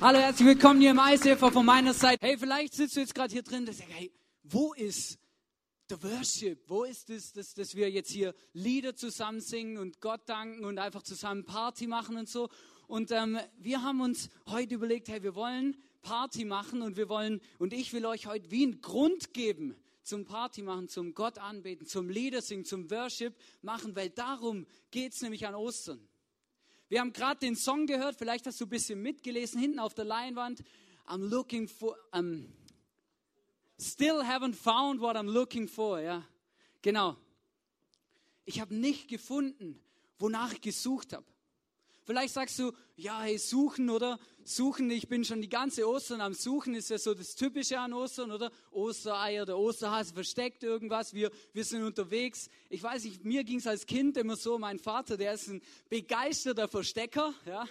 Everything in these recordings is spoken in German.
Hallo, herzlich willkommen hier im ICF von meiner Seite. Hey, vielleicht sitzt du jetzt gerade hier drin und sagst, hey, wo ist der Worship? Wo ist es, dass, dass wir jetzt hier Lieder zusammen singen und Gott danken und einfach zusammen Party machen und so? Und ähm, wir haben uns heute überlegt, hey, wir wollen Party machen und wir wollen, und ich will euch heute wie einen Grund geben zum Party machen, zum Gott anbeten, zum Liedersingen, zum Worship machen, weil darum geht es nämlich an Ostern. Wir haben gerade den Song gehört, vielleicht hast du ein bisschen mitgelesen, hinten auf der Leinwand. I'm looking for, um, still haven't found what I'm looking for, ja. Genau. Ich habe nicht gefunden, wonach ich gesucht habe. Vielleicht sagst du, ja, hey, suchen oder suchen, ich bin schon die ganze Ostern am Suchen, ist ja so das Typische an Ostern, oder? Ostereier, der Osterhase versteckt irgendwas, wir, wir sind unterwegs. Ich weiß nicht, mir ging es als Kind immer so, mein Vater, der ist ein begeisterter Verstecker, ja.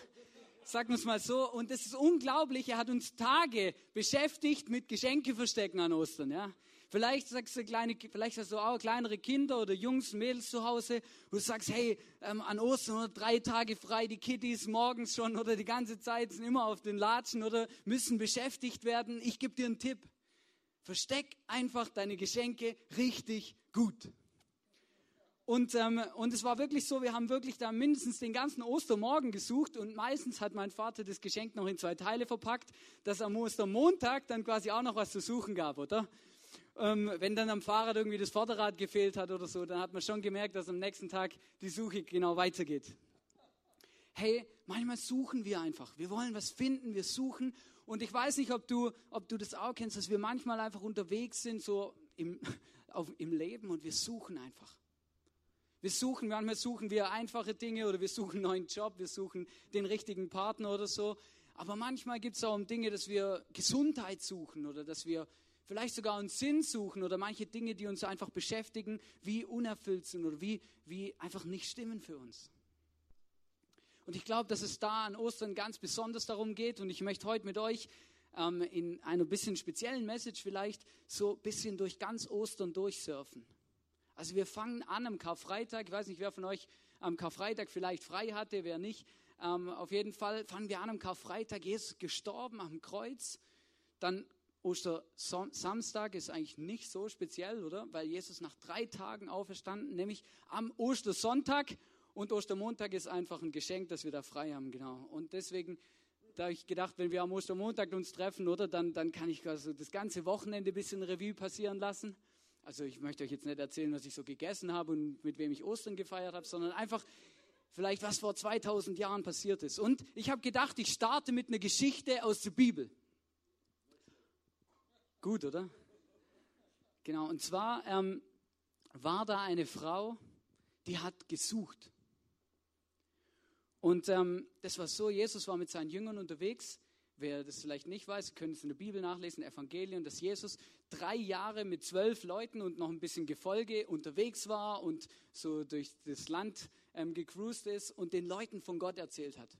Sagen wir es mal so. Und es ist unglaublich, er hat uns Tage beschäftigt mit Geschenke verstecken an Ostern, ja. Vielleicht sagst du kleine, vielleicht hast du auch kleinere Kinder oder Jungs, Mädels zu Hause, wo du sagst, hey, ähm, an Ostern oder drei Tage frei, die Kitties morgens schon oder die ganze Zeit sind immer auf den Latschen oder müssen beschäftigt werden. Ich gebe dir einen Tipp. Versteck einfach deine Geschenke richtig gut. Und, ähm, und es war wirklich so, wir haben wirklich da mindestens den ganzen Ostermorgen gesucht und meistens hat mein Vater das Geschenk noch in zwei Teile verpackt, dass am Ostermontag dann quasi auch noch was zu suchen gab, oder? Ähm, wenn dann am Fahrrad irgendwie das Vorderrad gefehlt hat oder so, dann hat man schon gemerkt, dass am nächsten Tag die Suche genau weitergeht. Hey, manchmal suchen wir einfach. Wir wollen was finden, wir suchen. Und ich weiß nicht, ob du, ob du das auch kennst, dass wir manchmal einfach unterwegs sind, so im, auf, im Leben und wir suchen einfach. Wir suchen, manchmal suchen wir einfache Dinge oder wir suchen einen neuen Job, wir suchen den richtigen Partner oder so. Aber manchmal gibt es auch um Dinge, dass wir Gesundheit suchen oder dass wir vielleicht sogar einen Sinn suchen oder manche Dinge, die uns einfach beschäftigen, wie unerfüllt sind oder wie, wie einfach nicht stimmen für uns. Und ich glaube, dass es da an Ostern ganz besonders darum geht und ich möchte heute mit euch ähm, in einer bisschen speziellen Message vielleicht so ein bisschen durch ganz Ostern durchsurfen. Also wir fangen an am Karfreitag, ich weiß nicht, wer von euch am Karfreitag vielleicht frei hatte, wer nicht. Ähm, auf jeden Fall fangen wir an am Karfreitag, Jesus gestorben am Kreuz. Dann Ostersamstag ist eigentlich nicht so speziell, oder? Weil Jesus nach drei Tagen auferstanden, nämlich am Ostersonntag. Und Ostermontag ist einfach ein Geschenk, dass wir da frei haben, genau. Und deswegen, da habe ich gedacht, wenn wir am Ostermontag uns treffen, oder, dann, dann kann ich also das ganze Wochenende ein bisschen Revue passieren lassen. Also ich möchte euch jetzt nicht erzählen, was ich so gegessen habe und mit wem ich Ostern gefeiert habe, sondern einfach vielleicht, was vor 2000 Jahren passiert ist. Und ich habe gedacht, ich starte mit einer Geschichte aus der Bibel. Gut, oder? Genau, und zwar ähm, war da eine Frau, die hat gesucht. Und ähm, das war so, Jesus war mit seinen Jüngern unterwegs. Wer das vielleicht nicht weiß, können es in der Bibel nachlesen, Evangelium, dass Jesus drei Jahre mit zwölf Leuten und noch ein bisschen Gefolge unterwegs war und so durch das Land ähm, gecruised ist und den Leuten von Gott erzählt hat.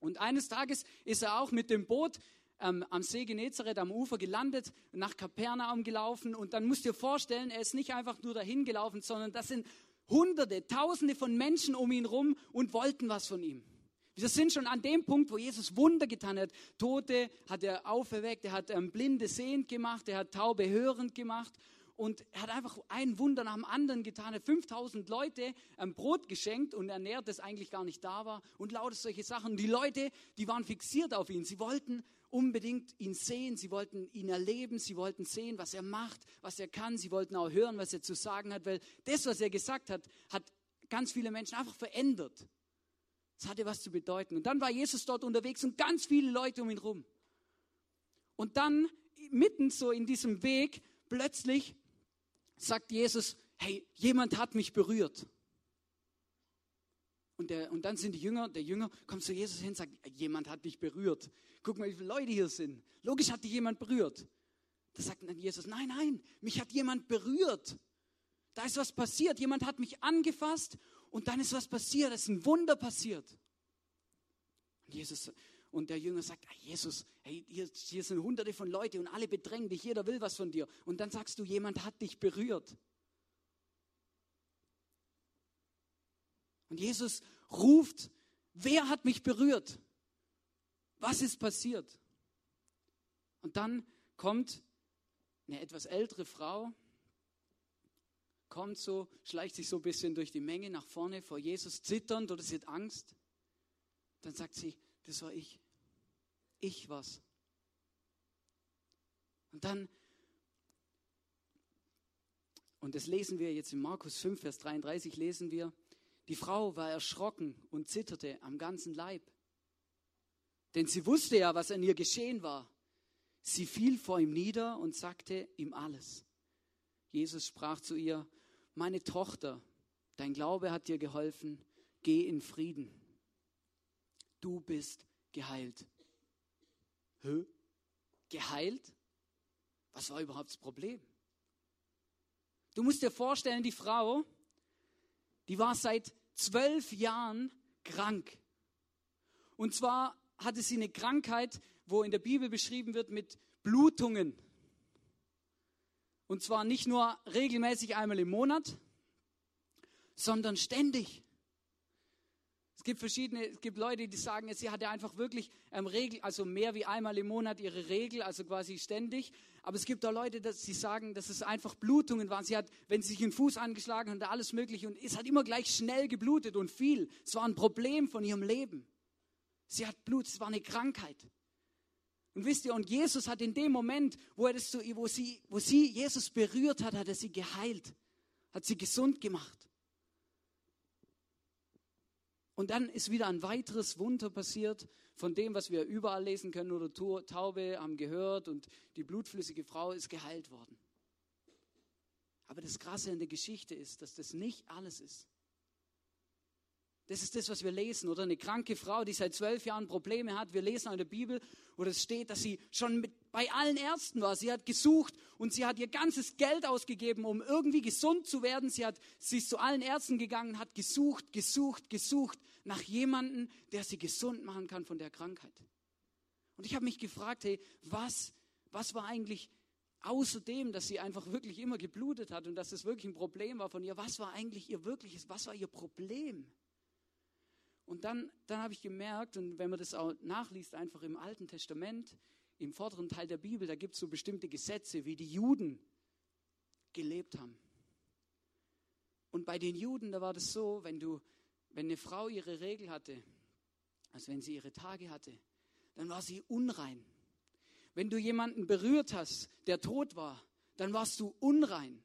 Und eines Tages ist er auch mit dem Boot ähm, am See Genezareth am Ufer gelandet, nach Kapernaum gelaufen und dann musst du dir vorstellen, er ist nicht einfach nur dahin gelaufen, sondern das sind Hunderte, Tausende von Menschen um ihn rum und wollten was von ihm. Wir sind schon an dem Punkt, wo Jesus Wunder getan hat. Tote hat er auferweckt, er hat ähm, Blinde sehend gemacht, er hat Taube hörend gemacht und er hat einfach ein Wunder nach dem anderen getan. Er hat 5000 Leute ein Brot geschenkt und ernährt, das eigentlich gar nicht da war und lautet solche Sachen. Und die Leute, die waren fixiert auf ihn. Sie wollten unbedingt ihn sehen, sie wollten ihn erleben, sie wollten sehen, was er macht, was er kann, sie wollten auch hören, was er zu sagen hat, weil das, was er gesagt hat, hat ganz viele Menschen einfach verändert. Es hatte was zu bedeuten. Und dann war Jesus dort unterwegs und ganz viele Leute um ihn rum. Und dann, mitten so in diesem Weg, plötzlich sagt Jesus, hey, jemand hat mich berührt. Und, der, und dann sind die Jünger, der Jünger kommt zu Jesus hin und sagt, jemand hat dich berührt. Guck mal, wie viele Leute hier sind. Logisch hat dich jemand berührt. Da sagt dann Jesus, nein, nein, mich hat jemand berührt. Da ist was passiert. Jemand hat mich angefasst und dann ist was passiert. Es ist ein Wunder passiert. Und Jesus und der Jünger sagt, ah, Jesus, hey, hier, hier sind hunderte von Leuten und alle bedrängen dich, jeder will was von dir. Und dann sagst du, jemand hat dich berührt. Und Jesus ruft, wer hat mich berührt? Was ist passiert? Und dann kommt eine etwas ältere Frau, kommt so, schleicht sich so ein bisschen durch die Menge nach vorne vor Jesus, zitternd oder sie hat Angst. Dann sagt sie, das war ich. Ich was. Und dann, und das lesen wir jetzt in Markus 5, Vers 33, lesen wir, die Frau war erschrocken und zitterte am ganzen Leib. Denn sie wusste ja, was an ihr geschehen war. Sie fiel vor ihm nieder und sagte ihm alles. Jesus sprach zu ihr, meine Tochter, dein Glaube hat dir geholfen, geh in Frieden. Du bist geheilt. Hä? Geheilt? Was war überhaupt das Problem? Du musst dir vorstellen, die Frau, die war seit zwölf Jahren krank. Und zwar hatte sie eine Krankheit, wo in der Bibel beschrieben wird mit Blutungen. Und zwar nicht nur regelmäßig einmal im Monat, sondern ständig. Es gibt verschiedene, es gibt Leute, die sagen, sie hatte einfach wirklich ähm, Regel, also mehr wie einmal im Monat ihre Regel, also quasi ständig. Aber es gibt auch Leute, dass sie sagen, dass es einfach Blutungen waren. Sie hat, wenn sie sich den Fuß angeschlagen hat, alles Mögliche und es hat immer gleich schnell geblutet und viel. Es war ein Problem von ihrem Leben. Sie hat Blut, es war eine Krankheit. Und wisst ihr, und Jesus hat in dem Moment, wo, er das so, wo, sie, wo sie Jesus berührt hat, hat er sie geheilt, hat sie gesund gemacht. Und dann ist wieder ein weiteres Wunder passiert von dem, was wir überall lesen können oder Taube haben gehört und die blutflüssige Frau ist geheilt worden. Aber das Krasse in der Geschichte ist, dass das nicht alles ist. Das ist das, was wir lesen. Oder eine kranke Frau, die seit zwölf Jahren Probleme hat. Wir lesen in der Bibel, wo es steht, dass sie schon mit, bei allen Ärzten war. Sie hat gesucht und sie hat ihr ganzes Geld ausgegeben, um irgendwie gesund zu werden. Sie, hat, sie ist zu allen Ärzten gegangen, hat gesucht, gesucht, gesucht nach jemandem, der sie gesund machen kann von der Krankheit. Und ich habe mich gefragt, hey, was, was war eigentlich außerdem, dass sie einfach wirklich immer geblutet hat und dass es wirklich ein Problem war von ihr, was war eigentlich ihr wirkliches, was war ihr Problem? Und dann, dann habe ich gemerkt, und wenn man das auch nachliest, einfach im Alten Testament, im vorderen Teil der Bibel, da gibt es so bestimmte Gesetze, wie die Juden gelebt haben. Und bei den Juden, da war das so, wenn du, wenn eine Frau ihre Regel hatte, also wenn sie ihre Tage hatte, dann war sie unrein. Wenn du jemanden berührt hast, der tot war, dann warst du unrein.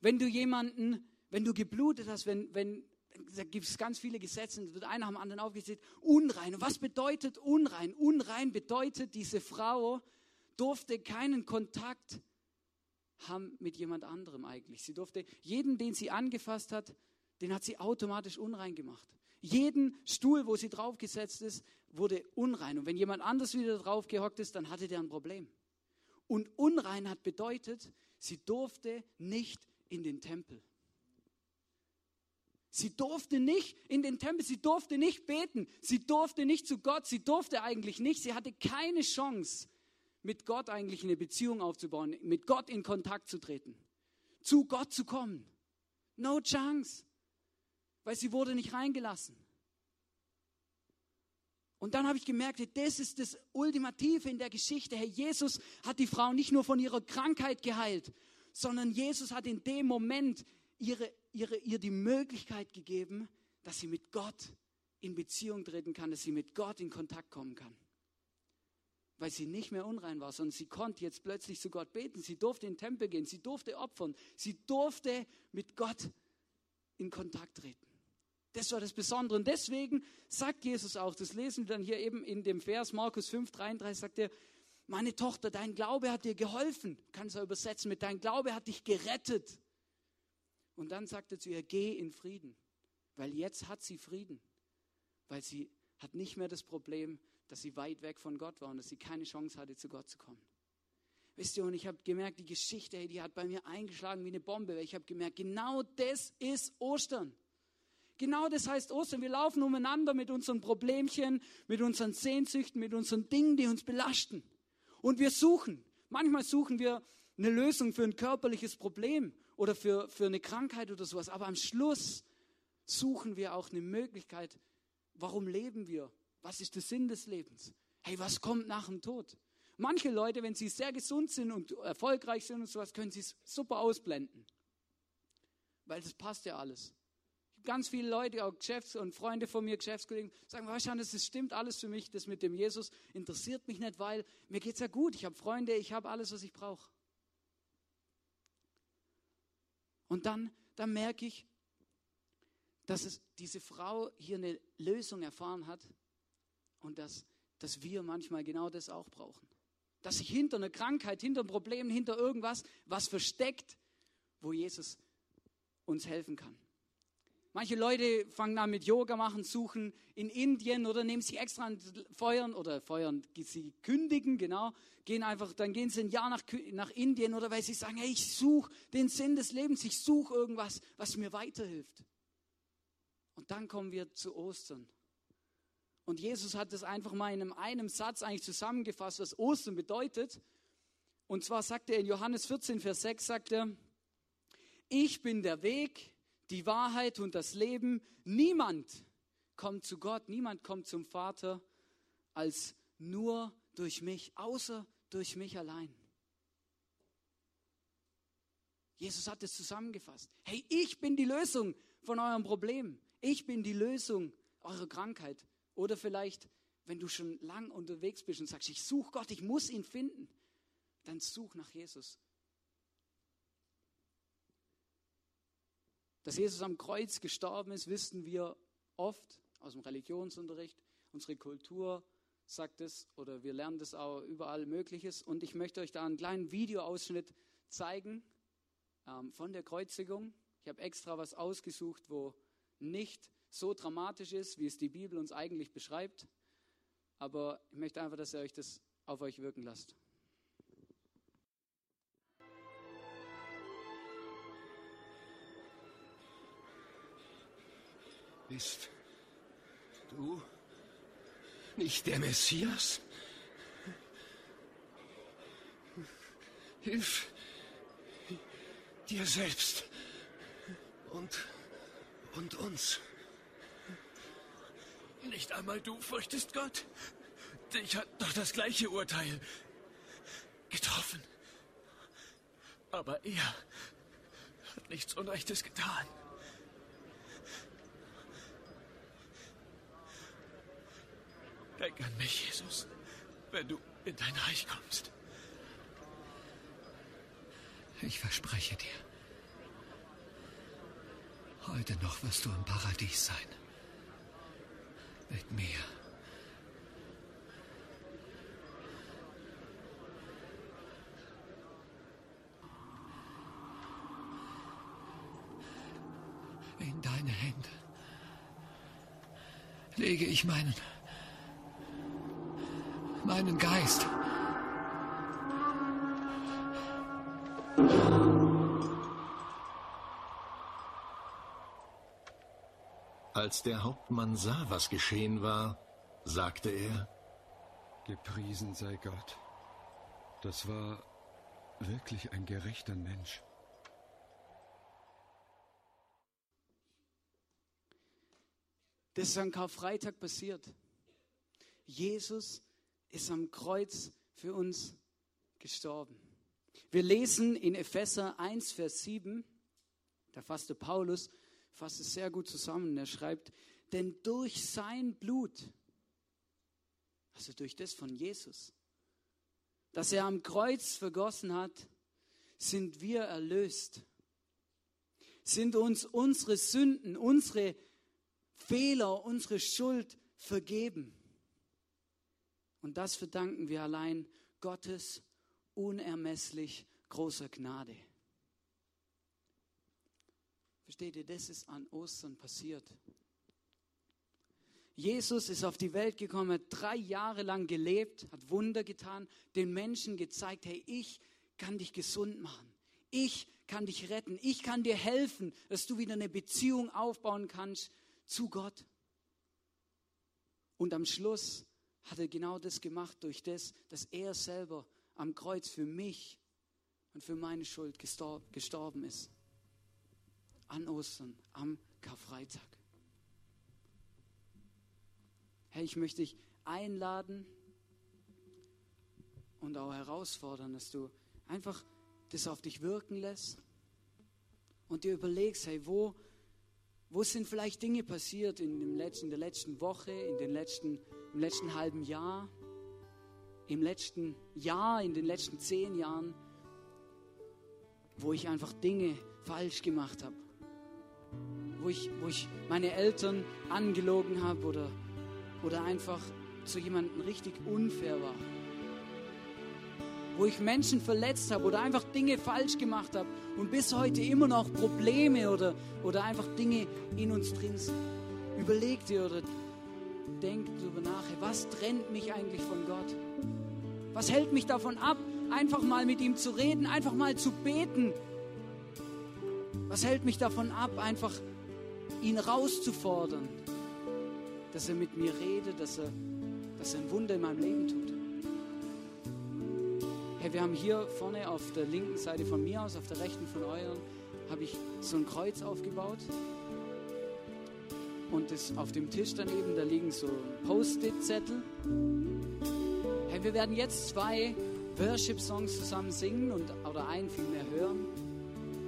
Wenn du jemanden, wenn du geblutet hast, wenn, wenn da gibt es ganz viele Gesetze, da wird einer am anderen aufgezählt, unrein. Und was bedeutet unrein? Unrein bedeutet, diese Frau durfte keinen Kontakt haben mit jemand anderem eigentlich. Sie durfte, jeden, den sie angefasst hat, den hat sie automatisch unrein gemacht. Jeden Stuhl, wo sie draufgesetzt ist, wurde unrein. Und wenn jemand anders wieder drauf gehockt ist, dann hatte der ein Problem. Und unrein hat bedeutet, sie durfte nicht in den Tempel. Sie durfte nicht in den Tempel, sie durfte nicht beten, sie durfte nicht zu Gott, sie durfte eigentlich nicht, sie hatte keine Chance, mit Gott eigentlich eine Beziehung aufzubauen, mit Gott in Kontakt zu treten, zu Gott zu kommen. No chance, weil sie wurde nicht reingelassen. Und dann habe ich gemerkt, das ist das Ultimative in der Geschichte. Herr Jesus hat die Frau nicht nur von ihrer Krankheit geheilt, sondern Jesus hat in dem Moment ihre ihre, ihr die Möglichkeit gegeben, dass sie mit Gott in Beziehung treten kann, dass sie mit Gott in Kontakt kommen kann. Weil sie nicht mehr unrein war, sondern sie konnte jetzt plötzlich zu Gott beten. Sie durfte in den Tempel gehen, sie durfte opfern, sie durfte mit Gott in Kontakt treten. Das war das Besondere. Und deswegen sagt Jesus auch, das lesen wir dann hier eben in dem Vers Markus 5, 33, sagt er, meine Tochter, dein Glaube hat dir geholfen. Kannst du übersetzen mit, dein Glaube hat dich gerettet. Und dann sagte zu ihr, geh in Frieden, weil jetzt hat sie Frieden, weil sie hat nicht mehr das Problem, dass sie weit weg von Gott war und dass sie keine Chance hatte, zu Gott zu kommen. Wisst ihr, und ich habe gemerkt, die Geschichte, die hat bei mir eingeschlagen wie eine Bombe, weil ich habe gemerkt, genau das ist Ostern. Genau das heißt Ostern. Wir laufen umeinander mit unseren Problemchen, mit unseren Sehnsüchten, mit unseren Dingen, die uns belasten. Und wir suchen. Manchmal suchen wir eine Lösung für ein körperliches Problem oder für, für eine Krankheit oder sowas. Aber am Schluss suchen wir auch eine Möglichkeit, warum leben wir? Was ist der Sinn des Lebens? Hey, was kommt nach dem Tod? Manche Leute, wenn sie sehr gesund sind und erfolgreich sind und sowas, können sie es super ausblenden. Weil das passt ja alles. Ganz viele Leute, auch Geschäfts- und Freunde von mir, Geschäftskollegen, sagen, wahrscheinlich, das stimmt alles für mich, das mit dem Jesus interessiert mich nicht, weil mir geht es ja gut, ich habe Freunde, ich habe alles, was ich brauche. Und dann, dann merke ich, dass es diese Frau hier eine Lösung erfahren hat und dass, dass wir manchmal genau das auch brauchen. Dass sich hinter einer Krankheit, hinter einem Problem, hinter irgendwas was versteckt, wo Jesus uns helfen kann. Manche Leute fangen an mit Yoga machen, suchen in Indien oder nehmen sich extra an Feuern oder feuern, sie kündigen, genau, gehen einfach, dann gehen sie ein Jahr nach, nach Indien oder weil sie sagen, hey, ich suche den Sinn des Lebens, ich suche irgendwas, was mir weiterhilft. Und dann kommen wir zu Ostern. Und Jesus hat das einfach mal in einem, einem Satz eigentlich zusammengefasst, was Ostern bedeutet. Und zwar sagt er in Johannes 14, Vers 6, sagt er, ich bin der Weg, die Wahrheit und das Leben. Niemand kommt zu Gott, niemand kommt zum Vater als nur durch mich, außer durch mich allein. Jesus hat es zusammengefasst. Hey, ich bin die Lösung von eurem Problem. Ich bin die Lösung eurer Krankheit. Oder vielleicht, wenn du schon lang unterwegs bist und sagst, ich suche Gott, ich muss ihn finden, dann such nach Jesus. Dass Jesus am Kreuz gestorben ist, wissen wir oft aus dem Religionsunterricht. Unsere Kultur sagt es oder wir lernen das auch überall Mögliches. Und ich möchte euch da einen kleinen Videoausschnitt zeigen ähm, von der Kreuzigung. Ich habe extra was ausgesucht, wo nicht so dramatisch ist, wie es die Bibel uns eigentlich beschreibt. Aber ich möchte einfach, dass ihr euch das auf euch wirken lasst. Bist du nicht der Messias? Hilf dir selbst und, und uns. Nicht einmal du fürchtest Gott. Dich hat doch das gleiche Urteil getroffen. Aber er hat nichts Unrechtes getan. Denk an mich, Jesus, wenn du in dein Reich kommst. Ich verspreche dir, heute noch wirst du im Paradies sein. Mit mir. In deine Hände lege ich meinen meinen Geist. Als der Hauptmann sah, was geschehen war, sagte er, Gepriesen sei Gott. Das war wirklich ein gerechter Mensch. Das ist an Karfreitag passiert. Jesus ist am Kreuz für uns gestorben. Wir lesen in Epheser 1, Vers 7, da fasste Paulus, fasst es sehr gut zusammen. Er schreibt, denn durch sein Blut, also durch das von Jesus, das er am Kreuz vergossen hat, sind wir erlöst. Sind uns unsere Sünden, unsere Fehler, unsere Schuld vergeben. Und das verdanken wir allein Gottes unermesslich großer Gnade. Versteht ihr, das ist an Ostern passiert. Jesus ist auf die Welt gekommen, hat drei Jahre lang gelebt, hat Wunder getan, den Menschen gezeigt, hey, ich kann dich gesund machen. Ich kann dich retten. Ich kann dir helfen, dass du wieder eine Beziehung aufbauen kannst zu Gott. Und am Schluss hat er genau das gemacht durch das, dass er selber am Kreuz für mich und für meine Schuld gestorben ist. An Ostern, am Karfreitag. Hey, ich möchte dich einladen, und auch herausfordern, dass du einfach das auf dich wirken lässt und dir überlegst, hey, wo, wo sind vielleicht Dinge passiert in, dem letzten, in der letzten Woche, in den letzten, im letzten halben Jahr, im letzten Jahr, in den letzten zehn Jahren, wo ich einfach Dinge falsch gemacht habe, wo ich, wo ich meine Eltern angelogen habe oder, oder einfach zu jemandem richtig unfair war, wo ich Menschen verletzt habe oder einfach Dinge falsch gemacht habe und bis heute immer noch Probleme oder, oder einfach Dinge in uns drin sind. Überleg dir oder denk darüber nach, was trennt mich eigentlich von Gott? Was hält mich davon ab, einfach mal mit ihm zu reden, einfach mal zu beten? Was hält mich davon ab, einfach ihn rauszufordern, dass er mit mir redet, dass er, dass er ein Wunder in meinem Leben tut? Hey, wir haben hier vorne auf der linken Seite von mir aus, auf der rechten von euren, habe ich so ein Kreuz aufgebaut. Und das auf dem Tisch daneben, da liegen so Post-it-Zettel. Hey, wir werden jetzt zwei Worship-Songs zusammen singen und, oder einen vielmehr hören.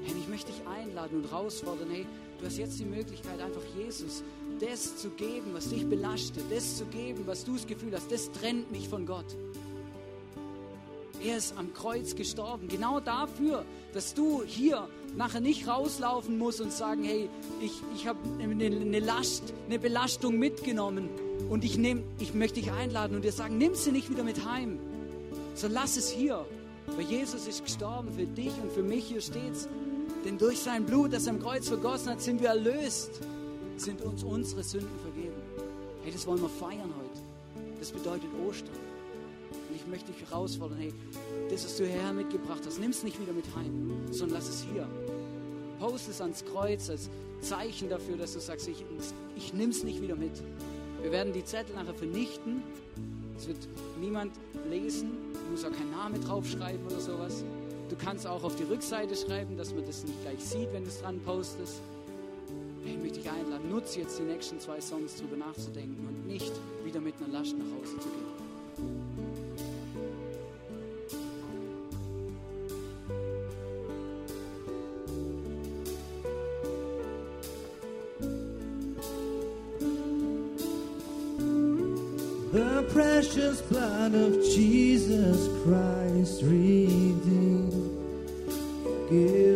Hey, ich möchte dich einladen und herausfordern. Hey, du hast jetzt die Möglichkeit, einfach Jesus das zu geben, was dich belastet, das zu geben, was du das Gefühl hast, das trennt mich von Gott. Er ist am Kreuz gestorben, genau dafür, dass du hier nachher nicht rauslaufen musst und sagen, hey, ich, ich habe eine, eine Last, eine Belastung mitgenommen und ich, nehm, ich möchte dich einladen und dir sagen, nimm sie nicht wieder mit heim, so lass es hier, weil Jesus ist gestorben für dich und für mich, hier steht's. Denn durch sein Blut, das er am Kreuz vergossen hat, sind wir erlöst, sind uns unsere Sünden vergeben. Hey, das wollen wir feiern heute. Das bedeutet Ostern. Ich möchte dich herausfordern, hey, das, was du hierher mitgebracht hast, nimm es nicht wieder mit heim, sondern lass es hier. Post es ans Kreuz als Zeichen dafür, dass du sagst, ich, ich nehme es nicht wieder mit. Wir werden die Zettel nachher vernichten. Es wird niemand lesen. Du musst auch keinen Namen draufschreiben oder sowas. Du kannst auch auf die Rückseite schreiben, dass man das nicht gleich sieht, wenn du es dran postest. Hey, ich möchte dich einladen, nutze jetzt die nächsten zwei Songs, darüber nachzudenken und nicht wieder mit einer Last nach Hause zu gehen. Precious blood of Jesus Christ redeemed, given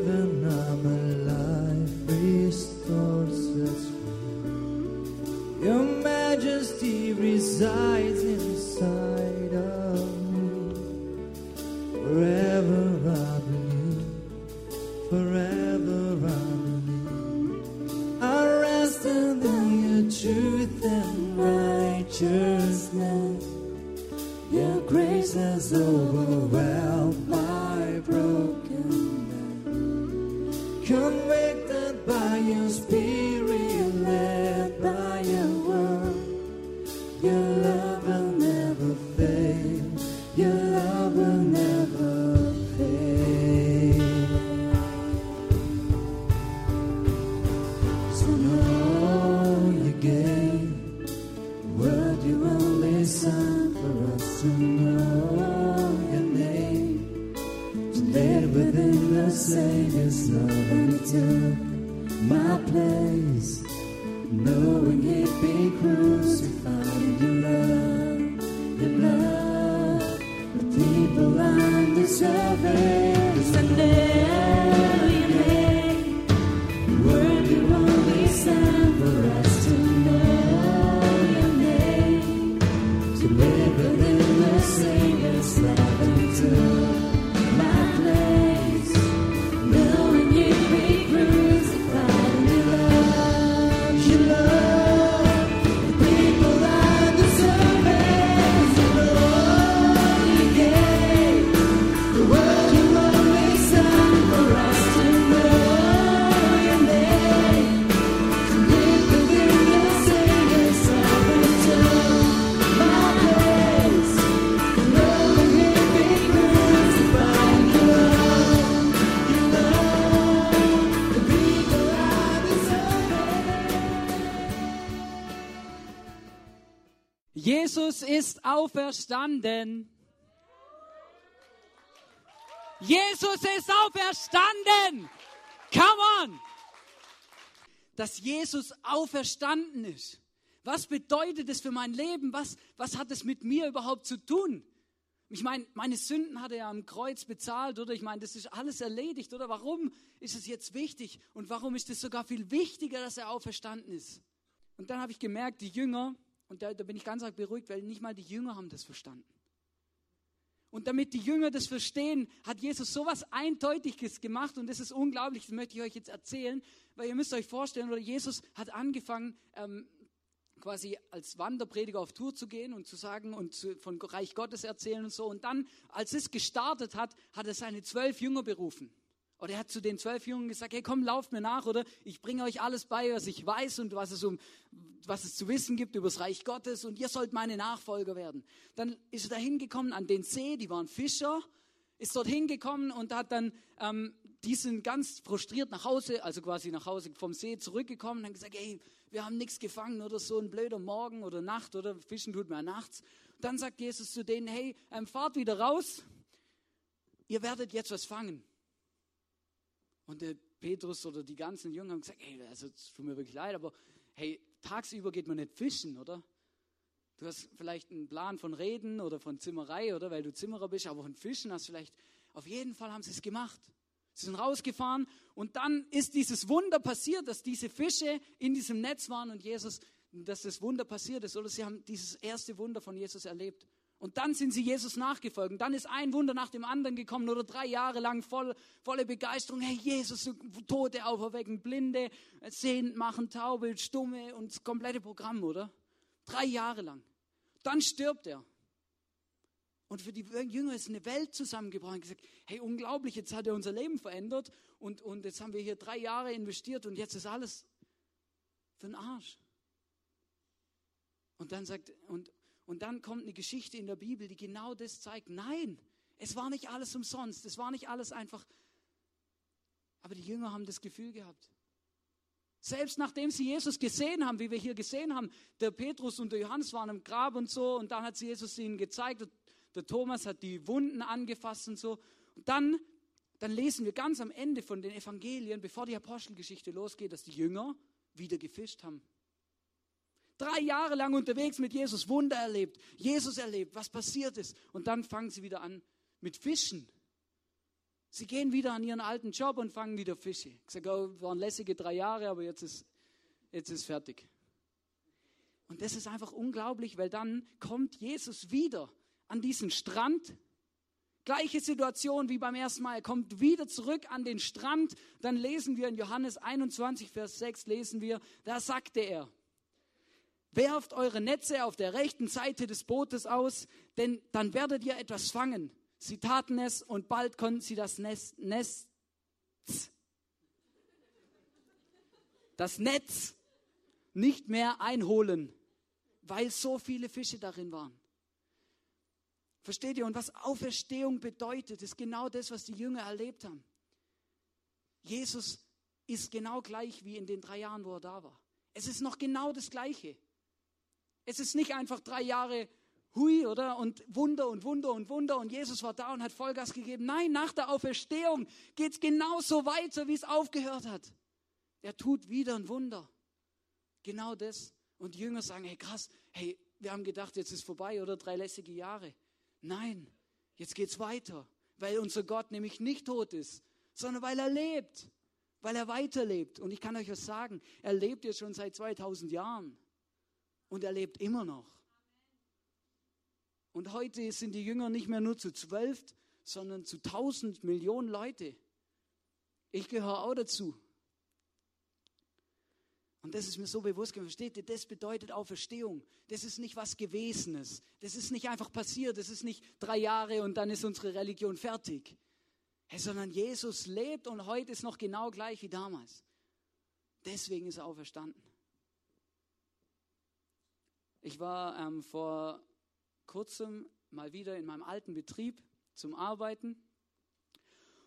auferstanden. Jesus ist auferstanden. Come on. Dass Jesus auferstanden ist. Was bedeutet es für mein Leben? Was, was hat es mit mir überhaupt zu tun? Ich meine, meine Sünden hat er am Kreuz bezahlt, oder? Ich meine, das ist alles erledigt, oder? Warum ist es jetzt wichtig? Und warum ist es sogar viel wichtiger, dass er auferstanden ist? Und dann habe ich gemerkt, die Jünger, und da, da bin ich ganz arg beruhigt, weil nicht mal die Jünger haben das verstanden. Und damit die Jünger das verstehen, hat Jesus sowas Eindeutiges gemacht und das ist unglaublich, das möchte ich euch jetzt erzählen, weil ihr müsst euch vorstellen, oder Jesus hat angefangen, ähm, quasi als Wanderprediger auf Tour zu gehen und zu sagen und zu, von Reich Gottes erzählen und so. Und dann, als es gestartet hat, hat er seine zwölf Jünger berufen. Oder er hat zu den zwölf Jungen gesagt, hey komm, lauft mir nach, oder ich bringe euch alles bei, was ich weiß und was es, um, was es zu wissen gibt über das Reich Gottes und ihr sollt meine Nachfolger werden. Dann ist er da hingekommen an den See, die waren Fischer, ist dort hingekommen und hat dann, ähm, die sind ganz frustriert nach Hause, also quasi nach Hause vom See zurückgekommen und haben gesagt, hey, wir haben nichts gefangen oder so ein blöder Morgen oder Nacht oder Fischen tut man nachts. Dann sagt Jesus zu denen, hey, ähm, fahrt wieder raus, ihr werdet jetzt was fangen. Und der Petrus oder die ganzen Jünger haben gesagt, hey, also es tut mir wirklich leid, aber hey, tagsüber geht man nicht fischen, oder? Du hast vielleicht einen Plan von Reden oder von Zimmerei, oder? Weil du Zimmerer bist, aber von Fischen hast du vielleicht, auf jeden Fall haben sie es gemacht. Sie sind rausgefahren und dann ist dieses Wunder passiert, dass diese Fische in diesem Netz waren und Jesus, dass das Wunder passiert ist, oder? Sie haben dieses erste Wunder von Jesus erlebt. Und dann sind sie Jesus nachgefolgt. Und dann ist ein Wunder nach dem anderen gekommen oder drei Jahre lang voll, volle Begeisterung. Hey, Jesus, Tote auferwecken, Blinde, sehend machen, Taube, Stumme und das komplette Programm, oder? Drei Jahre lang. Dann stirbt er. Und für die Jünger ist eine Welt zusammengebrochen. Und gesagt, hey, unglaublich, jetzt hat er unser Leben verändert und, und jetzt haben wir hier drei Jahre investiert und jetzt ist alles für den Arsch. Und dann sagt, und, und dann kommt eine Geschichte in der Bibel, die genau das zeigt. Nein, es war nicht alles umsonst. Es war nicht alles einfach. Aber die Jünger haben das Gefühl gehabt. Selbst nachdem sie Jesus gesehen haben, wie wir hier gesehen haben, der Petrus und der Johannes waren im Grab und so, und dann hat Jesus ihnen gezeigt, der Thomas hat die Wunden angefasst und so. Und dann, dann lesen wir ganz am Ende von den Evangelien, bevor die Apostelgeschichte losgeht, dass die Jünger wieder gefischt haben. Drei Jahre lang unterwegs mit Jesus, Wunder erlebt, Jesus erlebt, was passiert ist. Und dann fangen sie wieder an mit Fischen. Sie gehen wieder an ihren alten Job und fangen wieder Fische. Ich sage, oh, waren lässige drei Jahre, aber jetzt ist, jetzt ist fertig. Und das ist einfach unglaublich, weil dann kommt Jesus wieder an diesen Strand. Gleiche Situation wie beim ersten Mal. Er kommt wieder zurück an den Strand. Dann lesen wir in Johannes 21, Vers 6, lesen wir, da sagte er, werft eure Netze auf der rechten Seite des Bootes aus, denn dann werdet ihr etwas fangen. Sie taten es und bald konnten sie das Nest, Nest das Netz nicht mehr einholen, weil so viele Fische darin waren. Versteht ihr? Und was Auferstehung bedeutet, ist genau das, was die Jünger erlebt haben. Jesus ist genau gleich wie in den drei Jahren, wo er da war. Es ist noch genau das Gleiche. Es ist nicht einfach drei Jahre Hui, oder? Und Wunder und Wunder und Wunder und Jesus war da und hat Vollgas gegeben. Nein, nach der Auferstehung geht es genauso weiter, wie es aufgehört hat. Er tut wieder ein Wunder. Genau das. Und die Jünger sagen, hey krass, hey, wir haben gedacht, jetzt ist vorbei oder drei lässige Jahre. Nein, jetzt geht's weiter, weil unser Gott nämlich nicht tot ist, sondern weil er lebt, weil er weiterlebt. Und ich kann euch was sagen, er lebt jetzt schon seit 2000 Jahren und er lebt immer noch. Und heute sind die Jünger nicht mehr nur zu zwölf, sondern zu tausend Millionen Leute. Ich gehöre auch dazu. Und das ist mir so bewusst geworden. Versteht ihr? Das bedeutet Auferstehung. Das ist nicht was Gewesenes. Das ist nicht einfach passiert. Das ist nicht drei Jahre und dann ist unsere Religion fertig. Sondern Jesus lebt und heute ist noch genau gleich wie damals. Deswegen ist er auferstanden. Ich war ähm, vor kurzem mal wieder in meinem alten Betrieb zum Arbeiten.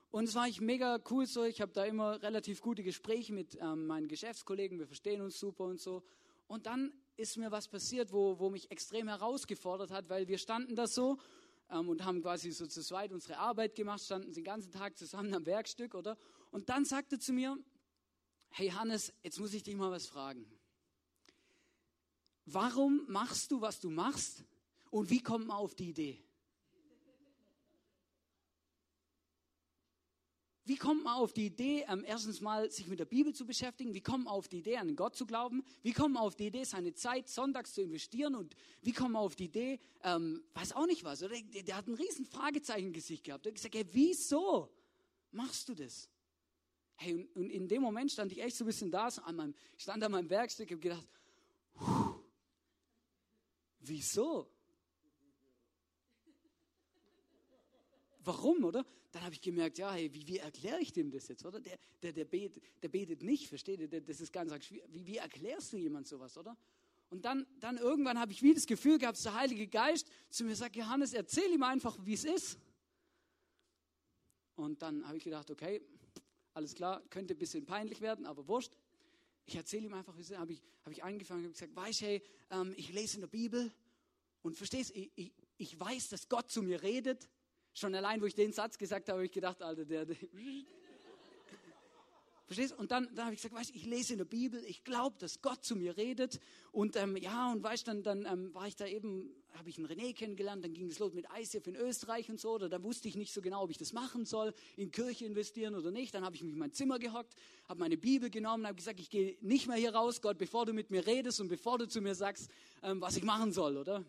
Und es war ich mega cool so. Ich habe da immer relativ gute Gespräche mit ähm, meinen Geschäftskollegen. Wir verstehen uns super und so. Und dann ist mir was passiert, wo, wo mich extrem herausgefordert hat, weil wir standen da so ähm, und haben quasi so zu zweit unsere Arbeit gemacht, standen den ganzen Tag zusammen am Werkstück, oder? Und dann sagte zu mir, hey Hannes, jetzt muss ich dich mal was fragen. Warum machst du, was du machst? Und wie kommt man auf die Idee? Wie kommt man auf die Idee, ähm, erstens mal sich mit der Bibel zu beschäftigen? Wie kommt man auf die Idee, an Gott zu glauben? Wie kommt man auf die Idee, seine Zeit sonntags zu investieren? Und wie kommt man auf die Idee, ähm, weiß auch nicht was, oder? Der, der hat ein riesen Fragezeichen im Gesicht gehabt. Er hat gesagt, hey, wieso machst du das? Hey, und, und in dem Moment stand ich echt so ein bisschen da, so an meinem, ich stand an meinem Werkstück und habe gedacht, puh, wieso? Warum, oder? Dann habe ich gemerkt, ja, hey, wie, wie erkläre ich dem das jetzt, oder? Der, der, der, betet, der betet nicht, versteht ihr? Das ist ganz schwierig. Wie, wie erklärst du jemand sowas, oder? Und dann, dann irgendwann habe ich wie das Gefühl gehabt, der Heilige Geist zu mir sagt, Johannes, erzähl ihm einfach, wie es ist. Und dann habe ich gedacht, okay, alles klar, könnte ein bisschen peinlich werden, aber wurscht. Ich erzähle ihm einfach. Habe ich, habe ich angefangen und gesagt, weißt du, hey, ähm, ich lese in der Bibel und verstehst, ich, ich, ich weiß, dass Gott zu mir redet. Schon allein, wo ich den Satz gesagt habe, habe ich gedacht, Alter, der, der Verstehst? Und dann, dann habe ich gesagt, weißt, ich lese in der Bibel, ich glaube, dass Gott zu mir redet. Und ähm, ja, und weißt, dann, dann ähm, war ich da eben, habe ich einen René kennengelernt, dann ging es los mit ICF in Österreich und so. Oder da wusste ich nicht so genau, ob ich das machen soll, in Kirche investieren oder nicht. Dann habe ich mich in mein Zimmer gehockt, habe meine Bibel genommen, habe gesagt, ich gehe nicht mehr hier raus, Gott, bevor du mit mir redest und bevor du zu mir sagst, ähm, was ich machen soll, oder?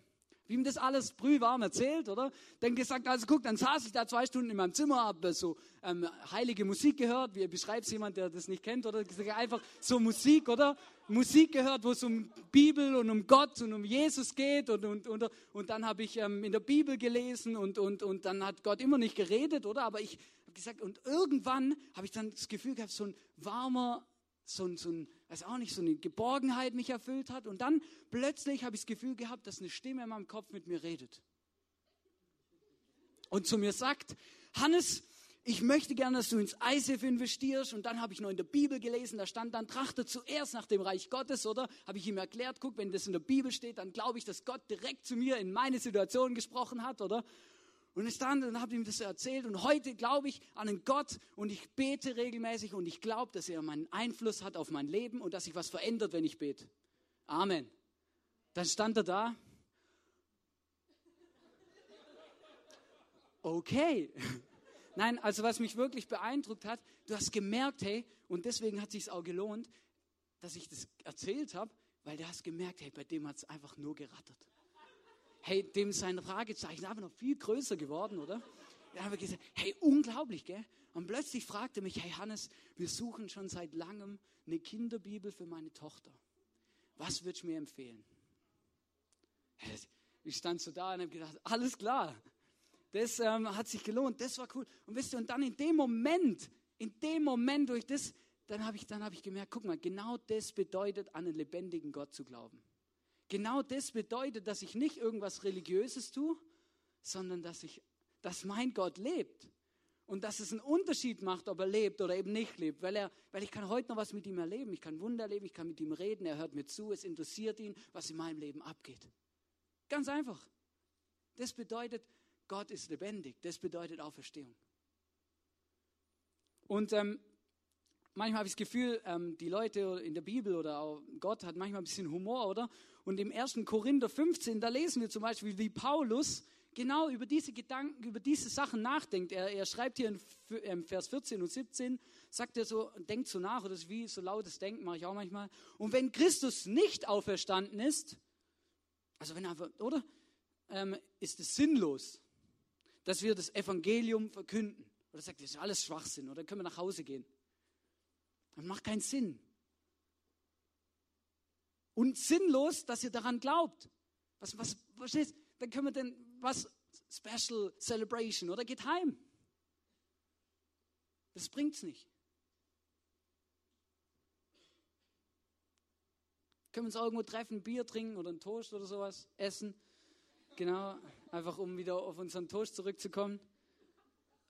Wie ihm das alles brühwarm erzählt, oder? Dann gesagt, also guck, dann saß ich da zwei Stunden in meinem Zimmer, habe so ähm, heilige Musik gehört. Wie beschreibt jemand, der das nicht kennt, oder? Einfach so Musik, oder? Musik gehört, wo es um Bibel und um Gott und um Jesus geht. Und, und, und, und dann habe ich ähm, in der Bibel gelesen und, und, und dann hat Gott immer nicht geredet, oder? Aber ich habe gesagt, und irgendwann habe ich dann das Gefühl gehabt, so ein warmer so ein, so ein, weiß auch nicht, so eine Geborgenheit mich erfüllt hat. Und dann plötzlich habe ich das Gefühl gehabt, dass eine Stimme in meinem Kopf mit mir redet. Und zu mir sagt, Hannes, ich möchte gerne, dass du ins ISIF investierst. Und dann habe ich noch in der Bibel gelesen, da stand dann, trachte zuerst nach dem Reich Gottes, oder? Habe ich ihm erklärt, guck, wenn das in der Bibel steht, dann glaube ich, dass Gott direkt zu mir in meine Situation gesprochen hat, oder? Und ich stand und habe ihm das erzählt. Und heute glaube ich an einen Gott und ich bete regelmäßig und ich glaube, dass er meinen Einfluss hat auf mein Leben und dass sich was verändert, wenn ich bete. Amen. Dann stand er da. Okay. Nein, also was mich wirklich beeindruckt hat, du hast gemerkt, hey, und deswegen hat sich auch gelohnt, dass ich das erzählt habe, weil du hast gemerkt, hey, bei dem hat es einfach nur gerattert hey, dem sein Fragezeichen einfach noch viel größer geworden, oder? Dann haben wir gesagt, hey, unglaublich, gell? Und plötzlich fragte mich, hey Hannes, wir suchen schon seit langem eine Kinderbibel für meine Tochter. Was würdest du mir empfehlen? Ich stand so da und habe gedacht, alles klar, das ähm, hat sich gelohnt, das war cool. Und wisst ihr, und dann in dem Moment, in dem Moment durch das, dann habe ich, dann hab ich gemerkt, guck mal, genau das bedeutet, an einen lebendigen Gott zu glauben. Genau das bedeutet, dass ich nicht irgendwas Religiöses tue, sondern dass, ich, dass mein Gott lebt. Und dass es einen Unterschied macht, ob er lebt oder eben nicht lebt. Weil, er, weil ich kann heute noch was mit ihm erleben. Ich kann Wunder erleben, ich kann mit ihm reden, er hört mir zu, es interessiert ihn, was in meinem Leben abgeht. Ganz einfach. Das bedeutet, Gott ist lebendig. Das bedeutet Auferstehung. Und ähm, manchmal habe ich das Gefühl, ähm, die Leute in der Bibel oder auch Gott hat manchmal ein bisschen Humor, oder? Und im 1. Korinther 15, da lesen wir zum Beispiel, wie Paulus genau über diese Gedanken, über diese Sachen nachdenkt. Er, er schreibt hier in ähm, Vers 14 und 17, sagt er so, denkt so nach, oder wie so lautes Denken, mache ich auch manchmal. Und wenn Christus nicht auferstanden ist, also wenn er oder? Ähm, ist es sinnlos, dass wir das Evangelium verkünden. Oder sagt, das ist alles Schwachsinn, oder können wir nach Hause gehen. Das macht keinen Sinn. Und sinnlos, dass ihr daran glaubt. Was, was, verstehst? Dann können wir denn, was, Special Celebration, oder geht heim. Das bringt's nicht. Können wir uns irgendwo treffen, Bier trinken oder einen Toast oder sowas, essen. Genau, einfach um wieder auf unseren Toast zurückzukommen.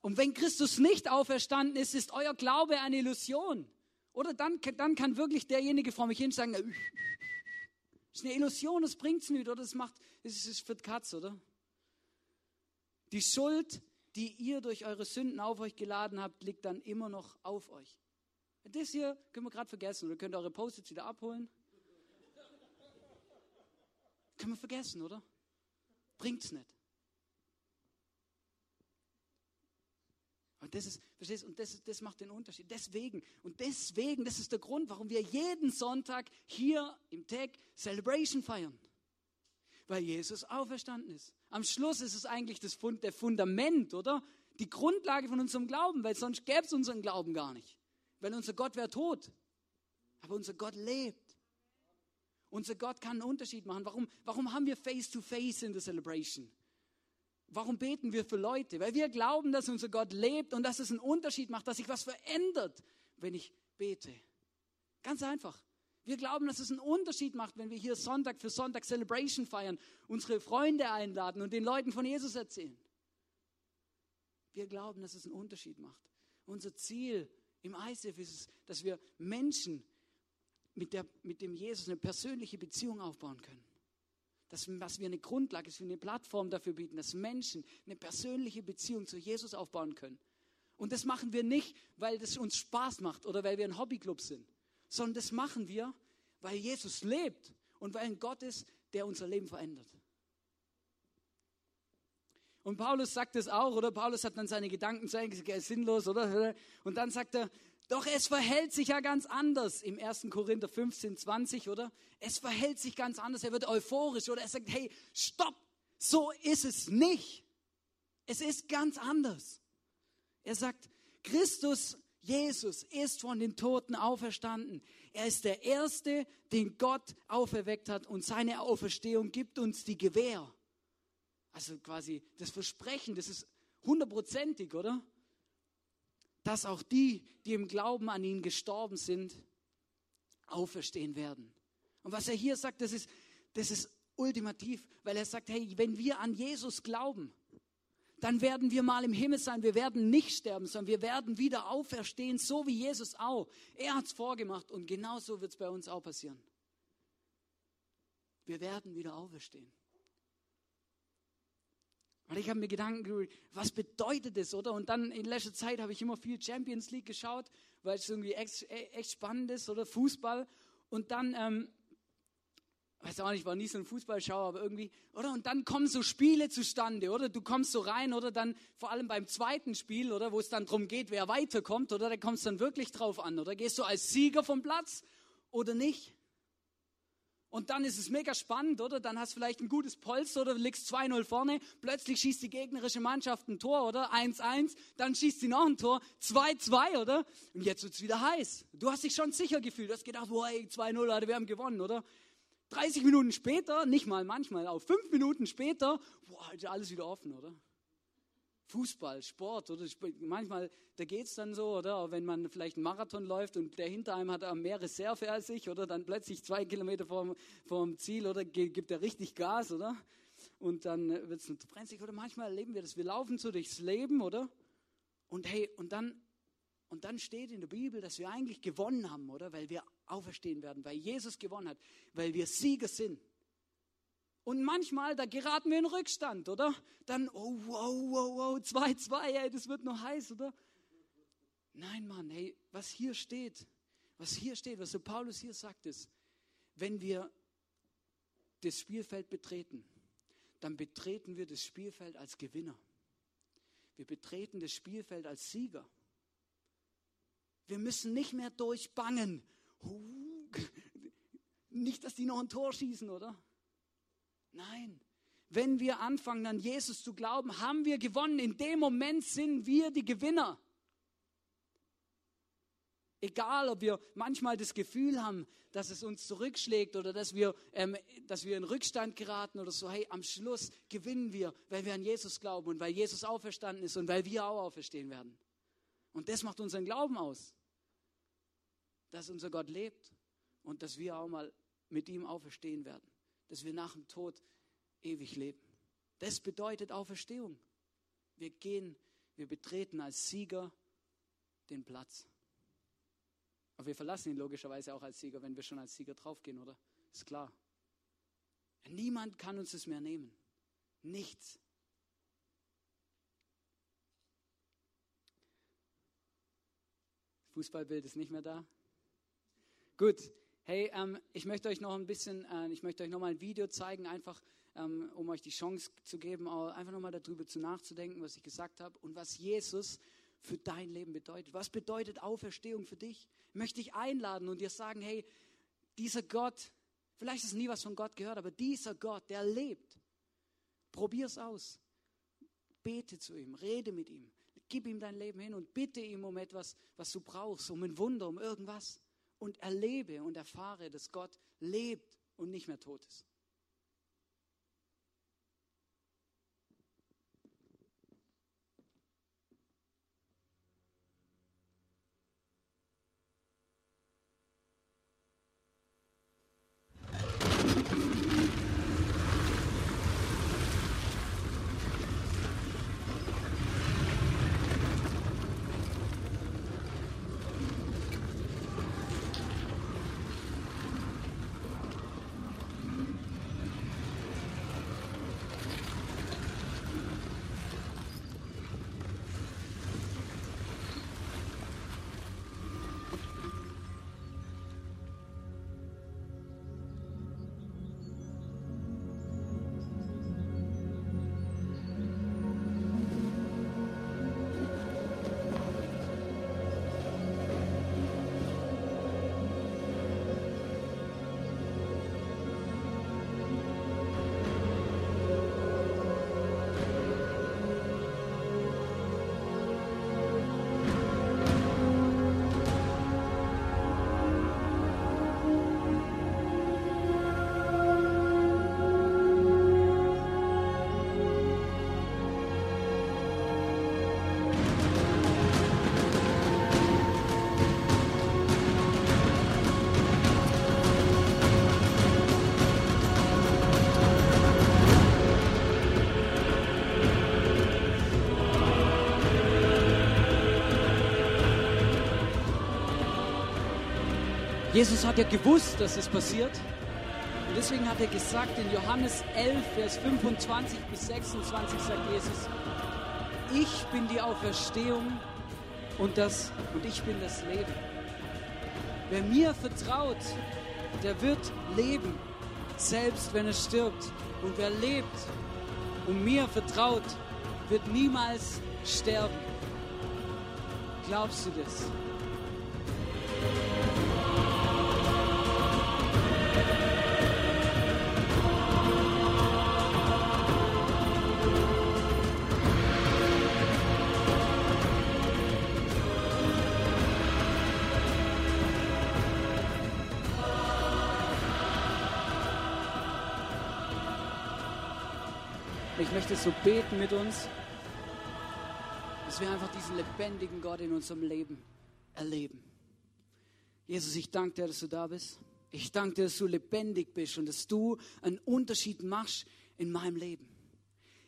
Und wenn Christus nicht auferstanden ist, ist euer Glaube eine Illusion. Oder dann, dann kann wirklich derjenige vor mich hin sagen, das ist eine Illusion, das bringt's nicht, oder das macht, das ist für die Katz, oder? Die Schuld, die ihr durch eure Sünden auf euch geladen habt, liegt dann immer noch auf euch. Das hier können wir gerade vergessen. Oder könnt ihr eure Post-its wieder abholen? Können wir vergessen, oder? Bringt's nicht. Und das ist, verstehst du, und das, das macht den Unterschied. Deswegen, und deswegen, das ist der Grund, warum wir jeden Sonntag hier im Tag Celebration feiern. Weil Jesus auferstanden ist. Am Schluss ist es eigentlich das Fund, der Fundament, oder? Die Grundlage von unserem Glauben, weil sonst gäbe es unseren Glauben gar nicht. Weil unser Gott wäre tot. Aber unser Gott lebt. Unser Gott kann einen Unterschied machen. Warum, warum haben wir Face-to-Face in der Celebration? Warum beten wir für Leute? Weil wir glauben, dass unser Gott lebt und dass es einen Unterschied macht, dass sich was verändert, wenn ich bete. Ganz einfach. Wir glauben, dass es einen Unterschied macht, wenn wir hier Sonntag für Sonntag Celebration feiern, unsere Freunde einladen und den Leuten von Jesus erzählen. Wir glauben, dass es einen Unterschied macht. Unser Ziel im ICF ist es, dass wir Menschen mit, der, mit dem Jesus eine persönliche Beziehung aufbauen können. Dass, dass wir eine Grundlage, dass wir eine Plattform dafür bieten, dass Menschen eine persönliche Beziehung zu Jesus aufbauen können. Und das machen wir nicht, weil das uns Spaß macht oder weil wir ein Hobbyclub sind, sondern das machen wir, weil Jesus lebt und weil ein Gott ist, der unser Leben verändert. Und Paulus sagt es auch, oder? Paulus hat dann seine Gedanken gesagt, sinnlos, oder? Und dann sagt er, doch es verhält sich ja ganz anders im 1. Korinther 15, 20, oder? Es verhält sich ganz anders. Er wird euphorisch, oder? Er sagt, hey, stopp, so ist es nicht. Es ist ganz anders. Er sagt, Christus, Jesus ist von den Toten auferstanden. Er ist der Erste, den Gott auferweckt hat und seine Auferstehung gibt uns die Gewähr. Also quasi das Versprechen, das ist hundertprozentig, oder? Dass auch die, die im Glauben an ihn gestorben sind, auferstehen werden. Und was er hier sagt, das ist, das ist ultimativ, weil er sagt, hey, wenn wir an Jesus glauben, dann werden wir mal im Himmel sein. Wir werden nicht sterben, sondern wir werden wieder auferstehen, so wie Jesus auch. Er hat es vorgemacht und genauso wird es bei uns auch passieren. Wir werden wieder auferstehen. Und ich habe mir Gedanken gemacht, was bedeutet das, oder? Und dann in letzter Zeit habe ich immer viel Champions League geschaut, weil es irgendwie echt, echt spannend ist, oder? Fußball. Und dann, ähm, weiß auch nicht, war nie so ein Fußballschauer, aber irgendwie, oder? Und dann kommen so Spiele zustande, oder? Du kommst so rein, oder? Dann vor allem beim zweiten Spiel, oder? Wo es dann darum geht, wer weiterkommt, oder? Da kommt es dann wirklich drauf an, oder? Gehst du als Sieger vom Platz oder nicht? Und dann ist es mega spannend, oder? Dann hast du vielleicht ein gutes Polster oder liegst 2-0 vorne. Plötzlich schießt die gegnerische Mannschaft ein Tor, oder? 1-1. Dann schießt sie noch ein Tor. 2-2, oder? Und jetzt wird's wieder heiß. Du hast dich schon sicher gefühlt. Du hast gedacht, ey, 2-0, Alter, wir haben gewonnen, oder? 30 Minuten später, nicht mal manchmal, auch 5 Minuten später, boah, ist alles wieder offen, oder? Fußball, Sport, oder manchmal, da geht's dann so, oder? Wenn man vielleicht einen Marathon läuft und der hinter einem hat mehr Reserve als ich, oder? Dann plötzlich zwei Kilometer vorm, vorm Ziel, oder? Gibt er richtig Gas, oder? Und dann wird's brenzlig, oder? Manchmal erleben wir das. Wir laufen so durchs Leben, oder? Und hey, und dann, und dann steht in der Bibel, dass wir eigentlich gewonnen haben, oder? Weil wir auferstehen werden, weil Jesus gewonnen hat, weil wir Sieger sind. Und manchmal, da geraten wir in Rückstand, oder? Dann, oh, wow, wow, wow, 2-2, ey, das wird noch heiß, oder? Nein, Mann, hey, was hier steht, was hier steht, was so Paulus hier sagt, ist, wenn wir das Spielfeld betreten, dann betreten wir das Spielfeld als Gewinner. Wir betreten das Spielfeld als Sieger. Wir müssen nicht mehr durchbangen. Nicht, dass die noch ein Tor schießen, oder? Nein. Wenn wir anfangen, an Jesus zu glauben, haben wir gewonnen. In dem Moment sind wir die Gewinner. Egal, ob wir manchmal das Gefühl haben, dass es uns zurückschlägt oder dass wir, ähm, dass wir in Rückstand geraten oder so, hey, am Schluss gewinnen wir, weil wir an Jesus glauben und weil Jesus auferstanden ist und weil wir auch auferstehen werden. Und das macht unseren Glauben aus, dass unser Gott lebt und dass wir auch mal mit ihm auferstehen werden dass wir nach dem Tod ewig leben. Das bedeutet Auferstehung. Wir gehen, wir betreten als Sieger den Platz. Aber wir verlassen ihn logischerweise auch als Sieger, wenn wir schon als Sieger draufgehen, oder? Ist klar. Niemand kann uns es mehr nehmen. Nichts. Fußballbild ist nicht mehr da. Gut, hey, ähm, ich möchte euch noch ein bisschen, äh, ich möchte euch noch mal ein Video zeigen, einfach ähm, um euch die Chance zu geben, einfach noch mal darüber zu nachzudenken, was ich gesagt habe und was Jesus für dein Leben bedeutet. Was bedeutet Auferstehung für dich? Ich möchte dich einladen und dir sagen, hey, dieser Gott, vielleicht du nie was von Gott gehört, aber dieser Gott, der lebt. Probier's aus. Bete zu ihm, rede mit ihm, gib ihm dein Leben hin und bitte ihm um etwas, was du brauchst, um ein Wunder, um irgendwas. Und erlebe und erfahre, dass Gott lebt und nicht mehr tot ist. Jesus hat ja gewusst, dass es passiert. Und deswegen hat er gesagt, in Johannes 11, Vers 25 bis 26 sagt Jesus, ich bin die Auferstehung und, das, und ich bin das Leben. Wer mir vertraut, der wird leben, selbst wenn er stirbt. Und wer lebt und mir vertraut, wird niemals sterben. Glaubst du das? Ich möchte so beten mit uns, dass wir einfach diesen lebendigen Gott in unserem Leben erleben. Jesus, ich danke dir, dass du da bist. Ich danke dir, dass du lebendig bist und dass du einen Unterschied machst in meinem Leben.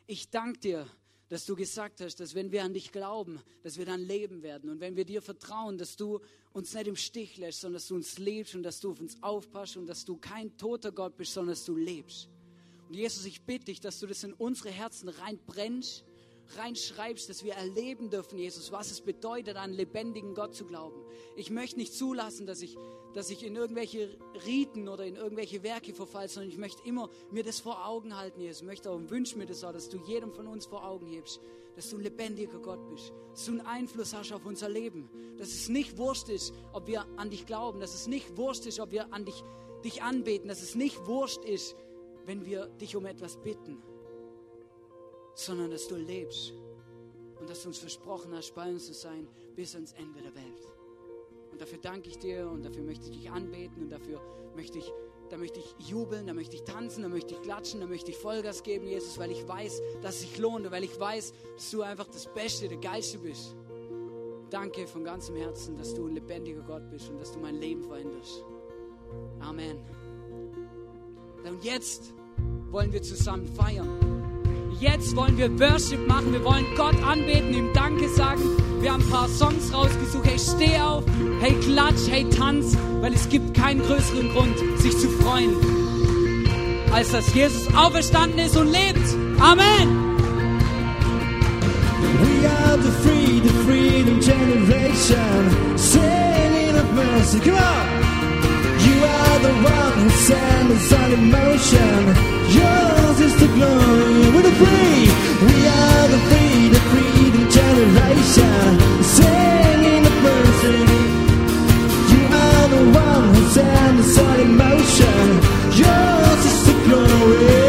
Ich danke dir, dass du gesagt hast, dass wenn wir an dich glauben, dass wir dann leben werden. Und wenn wir dir vertrauen, dass du uns nicht im Stich lässt, sondern dass du uns lebst und dass du auf uns aufpasst und dass du kein toter Gott bist, sondern dass du lebst. Und Jesus, ich bitte dich, dass du das in unsere Herzen reinbrennst, reinschreibst, dass wir erleben dürfen, Jesus, was es bedeutet, an einen lebendigen Gott zu glauben. Ich möchte nicht zulassen, dass ich, dass ich in irgendwelche Riten oder in irgendwelche Werke verfalle, sondern ich möchte immer mir das vor Augen halten, Jesus. Ich möchte auch und wünsche mir das auch, dass du jedem von uns vor Augen hebst, dass du ein lebendiger Gott bist, dass du einen Einfluss hast auf unser Leben, dass es nicht wurscht ist, ob wir an dich glauben, dass es nicht wurscht ist, ob wir an dich, dich anbeten, dass es nicht wurscht ist, wenn wir dich um etwas bitten, sondern dass du lebst und dass du uns versprochen hast, bei uns zu sein bis ans Ende der Welt. Und dafür danke ich dir und dafür möchte ich dich anbeten und dafür möchte ich, da möchte ich jubeln, da möchte ich tanzen, da möchte ich klatschen, da möchte ich Vollgas geben, Jesus, weil ich weiß, dass es sich lohnt und weil ich weiß, dass du einfach das Beste, der Geilste bist. Danke von ganzem Herzen, dass du ein lebendiger Gott bist und dass du mein Leben veränderst. Amen. Und jetzt wollen wir zusammen feiern. Jetzt wollen wir Worship machen. Wir wollen Gott anbeten, ihm Danke sagen. Wir haben ein paar Songs rausgesucht. Hey, steh auf. Hey, klatsch. Hey, tanz. Weil es gibt keinen größeren Grund, sich zu freuen, als dass Jesus auferstanden ist und lebt. Amen. We are the free, the freedom generation. Say mercy. Come on. You are You're the one who sends us on emotion. Yours is the glory. We're the free. We are the free, the freedom generation. Singing the mercy. You are the one who sends us in emotion. Yours is the glory.